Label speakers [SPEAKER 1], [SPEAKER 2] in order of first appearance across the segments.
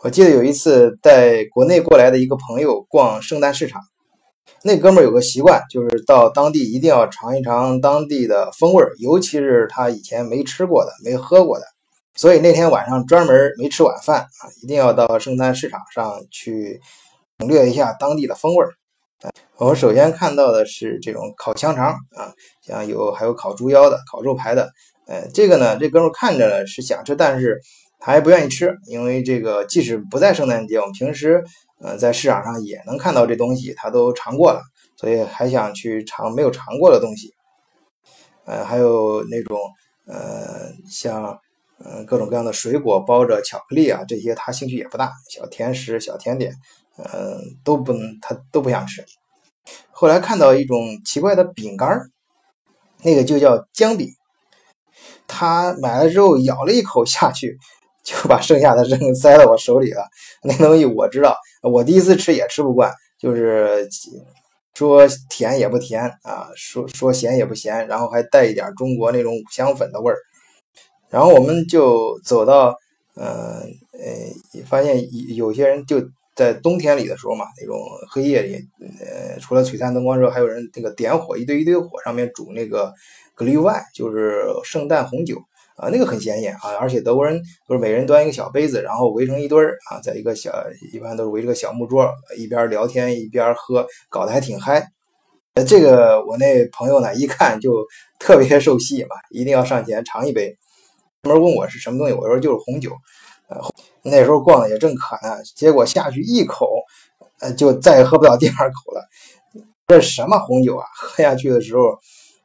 [SPEAKER 1] 我记得有一次带国内过来的一个朋友逛圣诞市场，那哥们儿有个习惯，就是到当地一定要尝一尝当地的风味儿，尤其是他以前没吃过的、没喝过的。所以那天晚上专门没吃晚饭啊，一定要到圣诞市场上去领略一下当地的风味儿。我们首先看到的是这种烤香肠啊，像有还有烤猪腰的、烤肉排的。呃，这个呢，这哥们儿看着呢是想吃，但是。他还不愿意吃，因为这个即使不在圣诞节，我们平时呃在市场上也能看到这东西，他都尝过了，所以还想去尝没有尝过的东西。呃，还有那种呃像嗯各种各样的水果包着巧克力啊，这些他兴趣也不大，小甜食、小甜点，嗯都不能他都不想吃。后来看到一种奇怪的饼干那个就叫姜饼，他买了之后咬了一口下去。就把剩下的扔塞到我手里了。那东西我知道，我第一次吃也吃不惯，就是说甜也不甜啊，说说咸也不咸，然后还带一点中国那种五香粉的味儿。然后我们就走到，呃呃，发现有些人就在冬天里的时候嘛，那种黑夜里，呃，除了璀璨灯光之外，还有人那个点火，一堆一堆火上面煮那个格利万，就是圣诞红酒。啊，那个很显眼啊，而且德国人都是每人端一个小杯子，然后围成一堆儿啊，在一个小，一般都是围着个小木桌，一边聊天一边喝，搞得还挺嗨。呃，这个我那朋友呢，一看就特别受吸引嘛，一定要上前尝一杯。专门问我是什么东西，我说就是红酒。呃，那时候逛的也正渴呢，结果下去一口，呃，就再也喝不到第二口了。这什么红酒啊？喝下去的时候。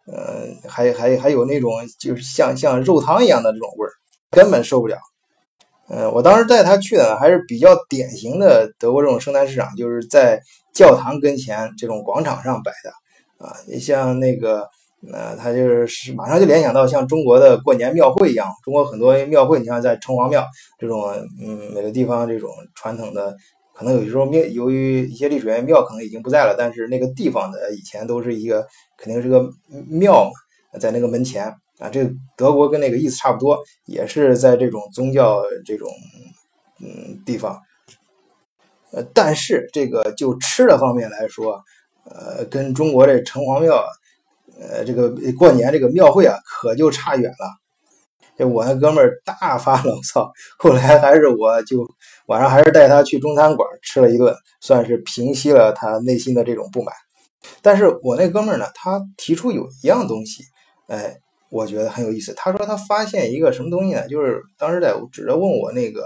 [SPEAKER 1] 呃，还还还有那种就是像像肉汤一样的这种味儿，根本受不了。呃，我当时带他去的还是比较典型的德国这种圣诞市场，就是在教堂跟前这种广场上摆的啊。你像那个，呃，他就是马上就联想到像中国的过年庙会一样，中国很多庙会，你像在城隍庙这种，嗯，每个地方这种传统的。可能有时候庙由于一些历史原因，庙可能已经不在了，但是那个地方的以前都是一个肯定是个庙嘛，在那个门前啊，这个德国跟那个意思差不多，也是在这种宗教这种嗯地方，呃，但是这个就吃的方面来说，呃，跟中国这城隍庙，呃，这个过年这个庙会啊，可就差远了。这我那哥们儿大发牢骚，后来还是我就晚上还是带他去中餐馆吃了一顿，算是平息了他内心的这种不满。但是我那哥们儿呢，他提出有一样东西，哎，我觉得很有意思。他说他发现一个什么东西呢？就是当时在指着问我那个，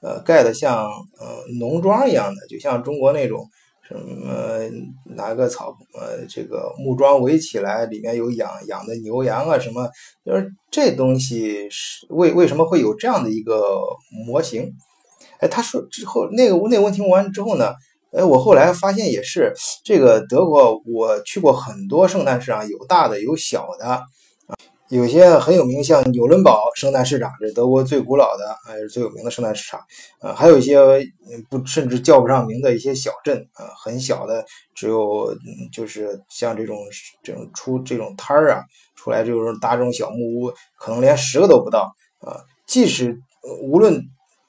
[SPEAKER 1] 呃，盖的像呃农庄一样的，就像中国那种。什么拿个草呃这个木桩围起来，里面有养养的牛羊啊什么，就是这东西是为为什么会有这样的一个模型？哎，他说之后那个那个问题问完之后呢，哎，我后来发现也是这个德国，我去过很多圣诞市场，有大的有小的。有些很有名，像纽伦堡圣诞市场，是德国最古老的，还是最有名的圣诞市场。呃，还有一些不甚至叫不上名的一些小镇，啊，很小的，只有就是像这种这种出这种摊儿啊，出来就是搭这种小木屋，可能连十个都不到。啊，即使无论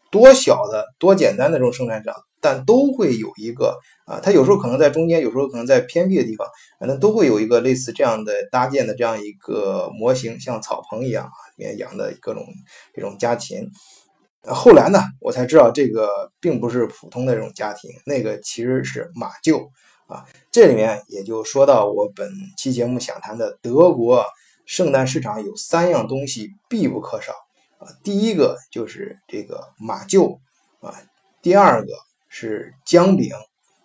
[SPEAKER 1] 多小的、多简单的这种圣诞市场。但都会有一个啊，它有时候可能在中间，有时候可能在偏僻的地方，反正都会有一个类似这样的搭建的这样一个模型，像草棚一样啊，里面养的各种这种家禽。后来呢，我才知道这个并不是普通的这种家庭，那个其实是马厩啊。这里面也就说到我本期节目想谈的德国圣诞市场有三样东西必不可少啊，第一个就是这个马厩啊，第二个。是姜饼，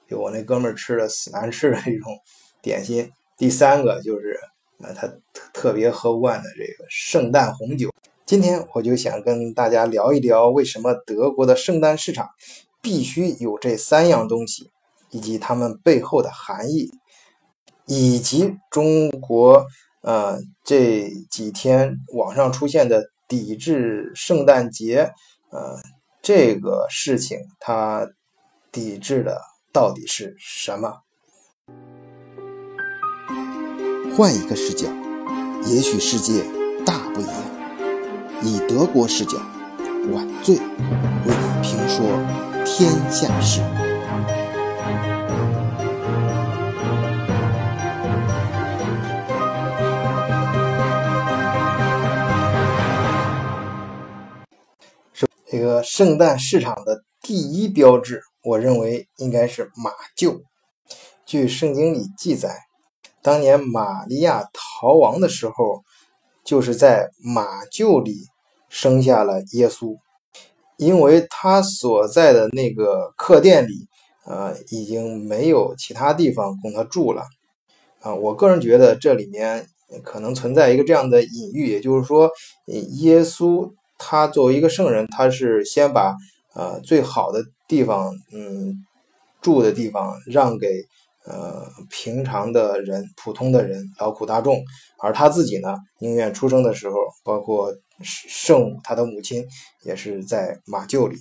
[SPEAKER 1] 就我那哥们儿吃的死难吃的一种点心。第三个就是呃，他特别喝惯的这个圣诞红酒。今天我就想跟大家聊一聊，为什么德国的圣诞市场必须有这三样东西，以及它们背后的含义，以及中国呃这几天网上出现的抵制圣诞节呃这个事情，它。抵制的到底是什么？
[SPEAKER 2] 换一个视角，也许世界大不一样。以德国视角，晚醉为你评说天下事。
[SPEAKER 1] 这个圣诞市场的第一标志，我认为应该是马厩。据圣经里记载，当年玛利亚逃亡的时候，就是在马厩里生下了耶稣。因为他所在的那个客店里，呃，已经没有其他地方供他住了。啊，我个人觉得这里面可能存在一个这样的隐喻，也就是说，耶稣。他作为一个圣人，他是先把呃最好的地方，嗯，住的地方让给呃平常的人、普通的人、劳苦大众，而他自己呢，宁愿出生的时候，包括圣母他的母亲也是在马厩里。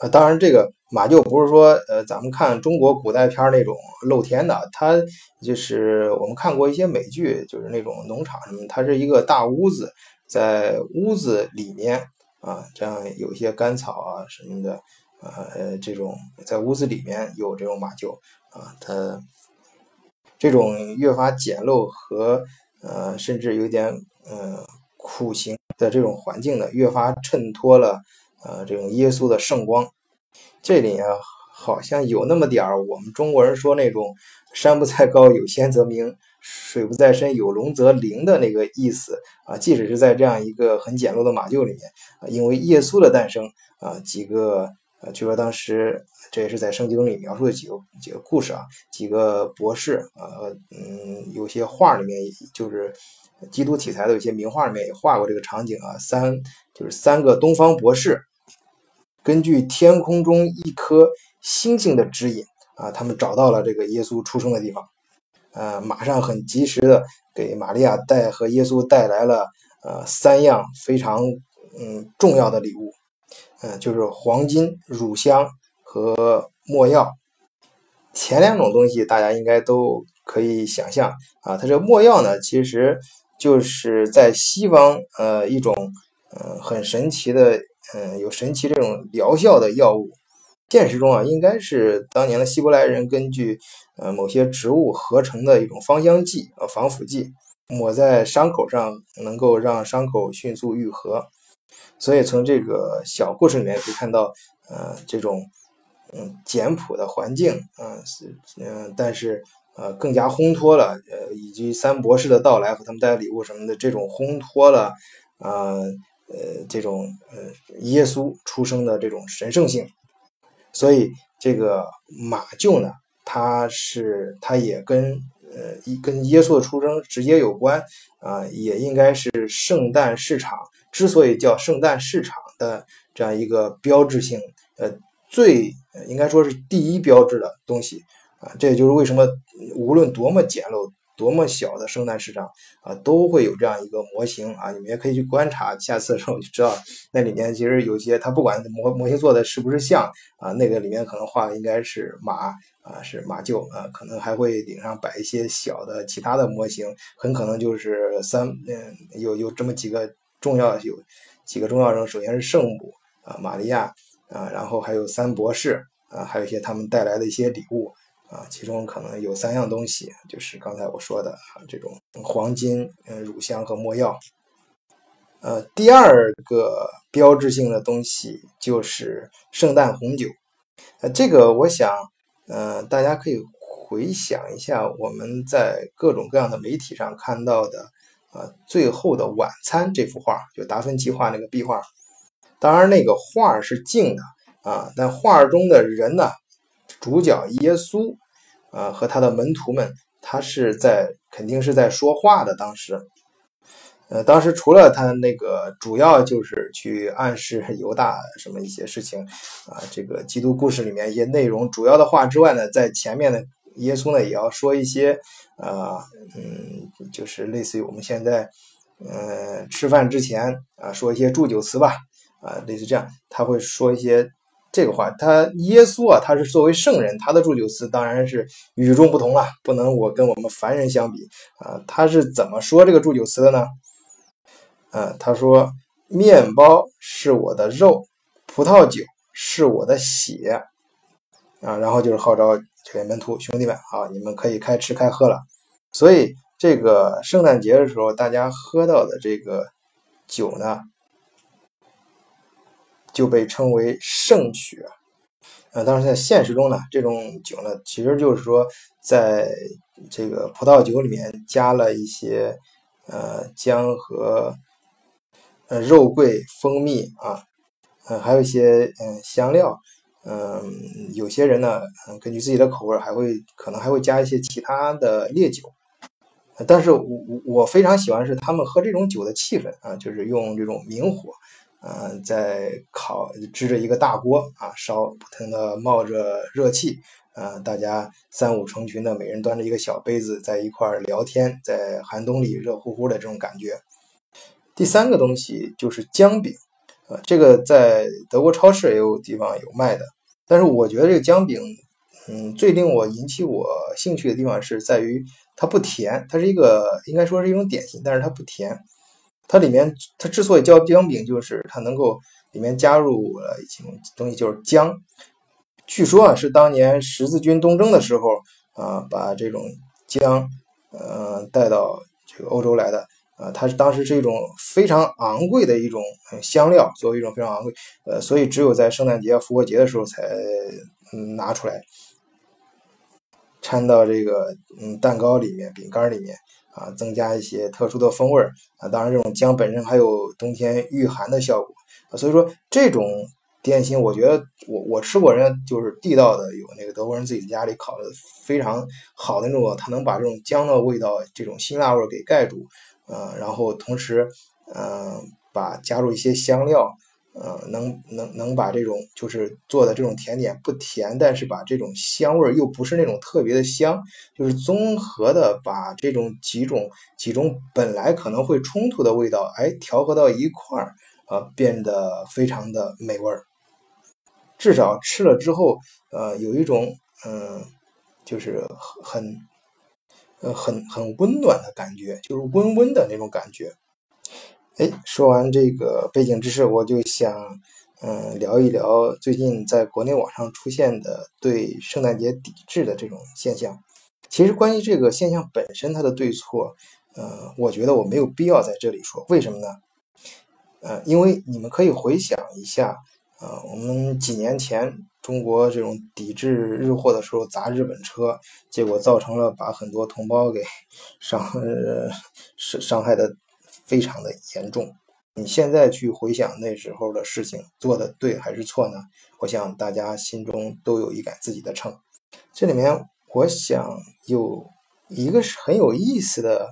[SPEAKER 1] 呃，当然这个马厩不是说呃咱们看中国古代片那种露天的，它就是我们看过一些美剧，就是那种农场什么，它是一个大屋子。在屋子里面啊，这样有一些干草啊什么的，呃，这种在屋子里面有这种马厩啊，它这种越发简陋和呃，甚至有点呃苦行的这种环境呢，越发衬托了呃这种耶稣的圣光。这里啊，好像有那么点儿我们中国人说那种“山不在高，有仙则名”。水不在深，有龙则灵的那个意思啊，即使是在这样一个很简陋的马厩里面啊，因为耶稣的诞生啊，几个呃，据说当时这也是在圣经里描述的几个几个故事啊，几个博士啊，嗯，有些画里面就是基督题材的，有些名画里面也画过这个场景啊，三就是三个东方博士，根据天空中一颗星星的指引啊，他们找到了这个耶稣出生的地方。呃，马上很及时的给玛利亚带和耶稣带来了呃三样非常嗯重要的礼物，嗯，就是黄金、乳香和没药。前两种东西大家应该都可以想象啊，它这个没药呢，其实就是在西方呃一种嗯很神奇的嗯有神奇这种疗效的药物。现实中啊，应该是当年的希伯来人根据呃某些植物合成的一种芳香剂呃防腐剂，抹在伤口上能够让伤口迅速愈合。所以从这个小故事里面可以看到，呃，这种嗯简朴的环境，嗯是嗯，但是呃更加烘托了呃以及三博士的到来和他们带的礼物什么的这种烘托了啊呃这种呃耶稣出生的这种神圣性。所以这个马厩呢，它是它也跟呃一跟耶稣的出生直接有关啊，也应该是圣诞市场之所以叫圣诞市场的这样一个标志性呃最应该说是第一标志的东西啊，这也就是为什么无论多么简陋。多么小的圣诞市场啊，都会有这样一个模型啊，你们也可以去观察，下次的时候就知道那里面其实有些，它不管模模型做的是不是像啊，那个里面可能画的应该是马啊，是马厩啊，可能还会顶上摆一些小的其他的模型，很可能就是三嗯，有有这么几个重要有几个重要人，首先是圣母啊，玛利亚啊，然后还有三博士啊，还有一些他们带来的一些礼物。啊，其中可能有三样东西，就是刚才我说的啊，这种黄金、嗯乳香和没药。呃，第二个标志性的东西就是圣诞红酒。呃，这个我想，呃，大家可以回想一下我们在各种各样的媒体上看到的，呃，《最后的晚餐》这幅画，就达芬奇画那个壁画。当然，那个画是静的啊，但画中的人呢，主角耶稣。啊，和他的门徒们，他是在肯定是在说话的。当时，呃，当时除了他那个主要就是去暗示 犹大什么一些事情啊，这个基督故事里面一些内容主要的话之外呢，在前面的耶稣呢也要说一些啊，嗯，就是类似于我们现在嗯吃饭之前啊说一些祝酒词吧，啊，类似这样，他会说一些。这个话，他耶稣啊，他是作为圣人，他的祝酒词当然是与众不同了，不能我跟我们凡人相比啊。他是怎么说这个祝酒词的呢？啊，他说：“面包是我的肉，葡萄酒是我的血，啊，然后就是号召这个门徒兄弟们啊，你们可以开吃开喝了。所以这个圣诞节的时候，大家喝到的这个酒呢，就被称为圣血。呃，当然在现实中呢，这种酒呢，其实就是说，在这个葡萄酒里面加了一些呃姜和呃肉桂、蜂蜜啊，呃还有一些嗯香料，嗯，有些人呢，根据自己的口味还会可能还会加一些其他的烈酒，但是我我非常喜欢是他们喝这种酒的气氛啊，就是用这种明火。嗯，在烤支着一个大锅啊，烧不停的冒着热气啊，大家三五成群的，每人端着一个小杯子，在一块儿聊天，在寒冬里热乎乎的这种感觉。第三个东西就是姜饼，呃，这个在德国超市也有地方有卖的，但是我觉得这个姜饼，嗯，最令我引起我兴趣的地方是在于它不甜，它是一个应该说是一种点心，但是它不甜。它里面，它之所以叫姜饼，就是它能够里面加入了一种东西，就是姜。据说啊，是当年十字军东征的时候啊，把这种姜，呃，带到这个欧洲来的啊。它是当时是一种非常昂贵的一种香料，作为一种非常昂贵，呃，所以只有在圣诞节、复活节的时候才拿出来，掺到这个嗯蛋糕里面、饼干里面。啊，增加一些特殊的风味儿啊，当然这种姜本身还有冬天御寒的效果啊，所以说这种点心，我觉得我我吃过人家就是地道的，有那个德国人自己家里烤的非常好的那种，他能把这种姜的味道、这种辛辣味给盖住，呃，然后同时呃，把加入一些香料。呃，能能能把这种就是做的这种甜点不甜，但是把这种香味儿又不是那种特别的香，就是综合的把这种几种几种本来可能会冲突的味道，哎，调和到一块儿，呃，变得非常的美味儿。至少吃了之后，呃，有一种嗯，就是很呃很很温暖的感觉，就是温温的那种感觉。哎，说完这个背景知识，我就想，嗯，聊一聊最近在国内网上出现的对圣诞节抵制的这种现象。其实关于这个现象本身它的对错，呃，我觉得我没有必要在这里说。为什么呢？呃，因为你们可以回想一下，呃，我们几年前中国这种抵制日货的时候砸日本车，结果造成了把很多同胞给伤伤伤害的。非常的严重，你现在去回想那时候的事情，做的对还是错呢？我想大家心中都有一杆自己的秤。这里面，我想有一个是很有意思的，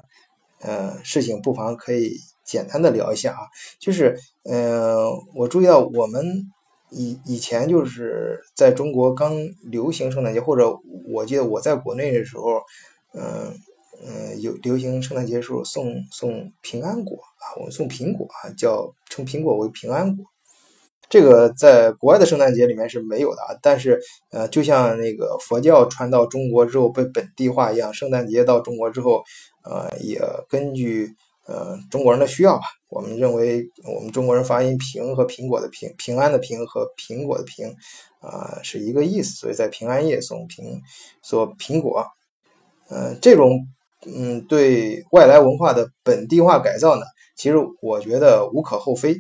[SPEAKER 1] 呃，事情，不妨可以简单的聊一下啊。就是，呃，我注意到我们以以前就是在中国刚流行圣诞节，或者我记得我在国内的时候，嗯。嗯，有流行圣诞节时候送送平安果啊，我们送苹果啊，叫称苹果为平安果。这个在国外的圣诞节里面是没有的啊，但是呃，就像那个佛教传到中国之后被本地化一样，圣诞节到中国之后，呃，也根据呃中国人的需要吧，我们认为我们中国人发音平和苹果的平，平安的平和苹果的平啊是一个意思，所以在平安夜送苹送苹果，呃，这种。嗯，对外来文化的本地化改造呢，其实我觉得无可厚非，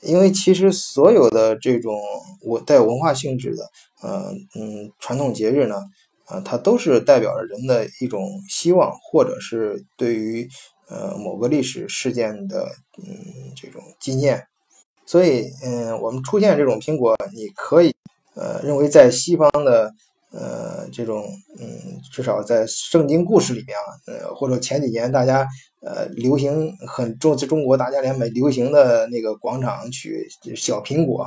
[SPEAKER 1] 因为其实所有的这种我带有文化性质的，呃嗯传统节日呢，啊它都是代表着人的一种希望，或者是对于呃某个历史事件的嗯这种纪念，所以嗯我们出现这种苹果，你可以呃认为在西方的。呃，这种嗯，至少在圣经故事里面啊，呃，或者前几年大家呃流行很重在中国大家连美流行的那个广场曲《小苹果》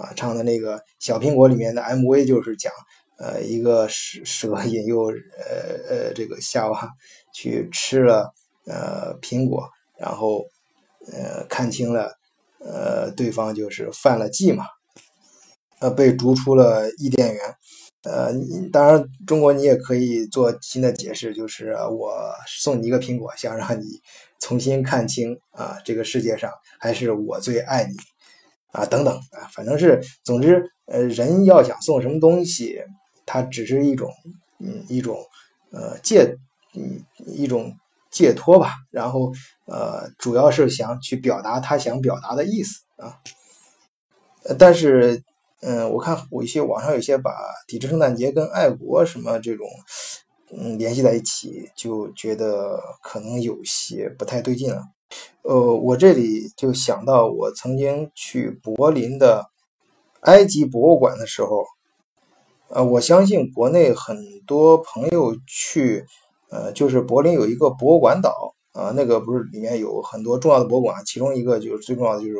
[SPEAKER 1] 啊，唱的那个小苹果里面的 MV 就是讲呃一个蛇蛇引诱呃呃这个夏娃去吃了呃苹果，然后呃看清了呃对方就是犯了忌嘛，呃被逐出了伊甸园。呃，当然，中国你也可以做新的解释，就是我送你一个苹果，想让你重新看清啊，这个世界上还是我最爱你啊，等等啊，反正是，总之，呃，人要想送什么东西，它只是一种嗯一种呃借嗯一种借托吧，然后呃主要是想去表达他想表达的意思啊。但是嗯，我看有一些网上有些把抵制圣诞节跟爱国什么这种嗯联系在一起，就觉得可能有些不太对劲了。呃，我这里就想到我曾经去柏林的埃及博物馆的时候，呃，我相信国内很多朋友去，呃，就是柏林有一个博物馆岛啊，那个不是里面有很多重要的博物馆，其中一个就是最重要的就是，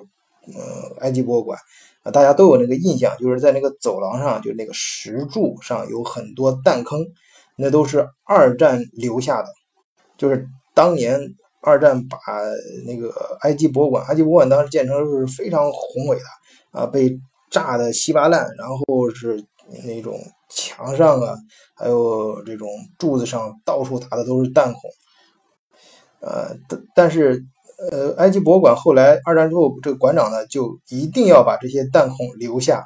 [SPEAKER 1] 呃，埃及博物馆啊，大家都有那个印象，就是在那个走廊上，就那个石柱上有很多弹坑，那都是二战留下的，就是当年。二战把那个埃及博物馆，埃及博物馆当时建成是非常宏伟的啊，被炸的稀巴烂，然后是那种墙上啊，还有这种柱子上到处打的都是弹孔，呃，但但是呃，埃及博物馆后来二战之后，这个馆长呢就一定要把这些弹孔留下，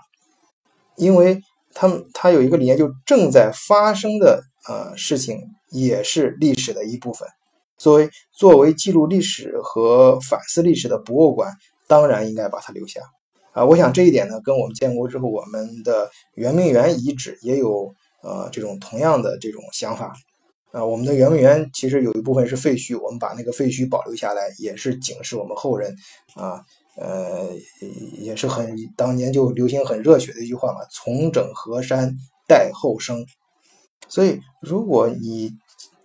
[SPEAKER 1] 因为他们他有一个理念，就正在发生的呃事情也是历史的一部分。作为作为记录历史和反思历史的博物馆，当然应该把它留下啊！我想这一点呢，跟我们建国之后我们的圆明园遗址也有呃这种同样的这种想法啊。我们的圆明园其实有一部分是废墟，我们把那个废墟保留下来，也是警示我们后人啊。呃，也是很当年就流行很热血的一句话嘛：“重整河山，待后生。”所以，如果你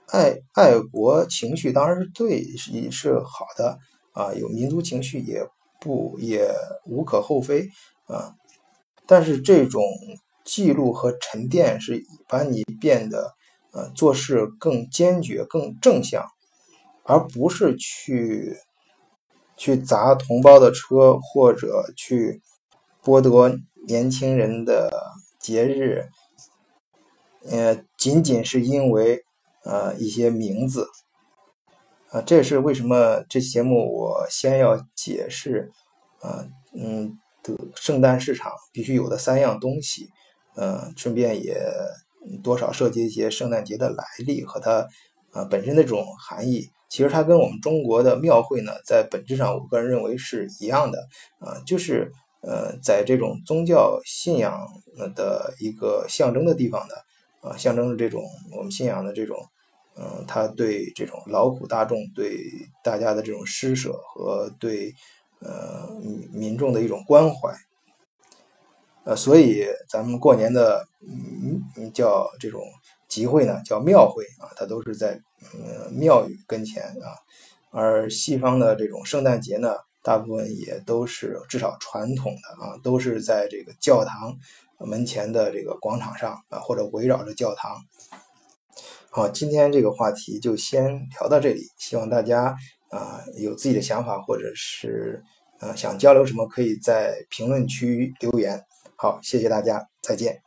[SPEAKER 1] 爱爱国情绪当然是对，是是好的啊，有民族情绪也不也无可厚非啊。但是这种记录和沉淀是把你变得呃做事更坚决、更正向，而不是去去砸同胞的车或者去剥夺年轻人的节日，呃，仅仅是因为。呃，一些名字，啊，这也是为什么这期节目我先要解释，啊，嗯，的圣诞市场必须有的三样东西，嗯，顺便也多少涉及一些圣诞节的来历和它，啊，本身的这种含义。其实它跟我们中国的庙会呢，在本质上，我个人认为是一样的，啊，就是呃，在这种宗教信仰的一个象征的地方的，啊，象征着这种我们信仰的这种。嗯，他对这种劳苦大众、对大家的这种施舍和对呃民众的一种关怀，呃，所以咱们过年的嗯叫这种集会呢，叫庙会啊，它都是在呃庙宇跟前啊，而西方的这种圣诞节呢，大部分也都是至少传统的啊，都是在这个教堂门前的这个广场上啊，或者围绕着教堂。好，今天这个话题就先聊到这里。希望大家啊有自己的想法，或者是呃想交流什么，可以在评论区留言。好，谢谢大家，再见。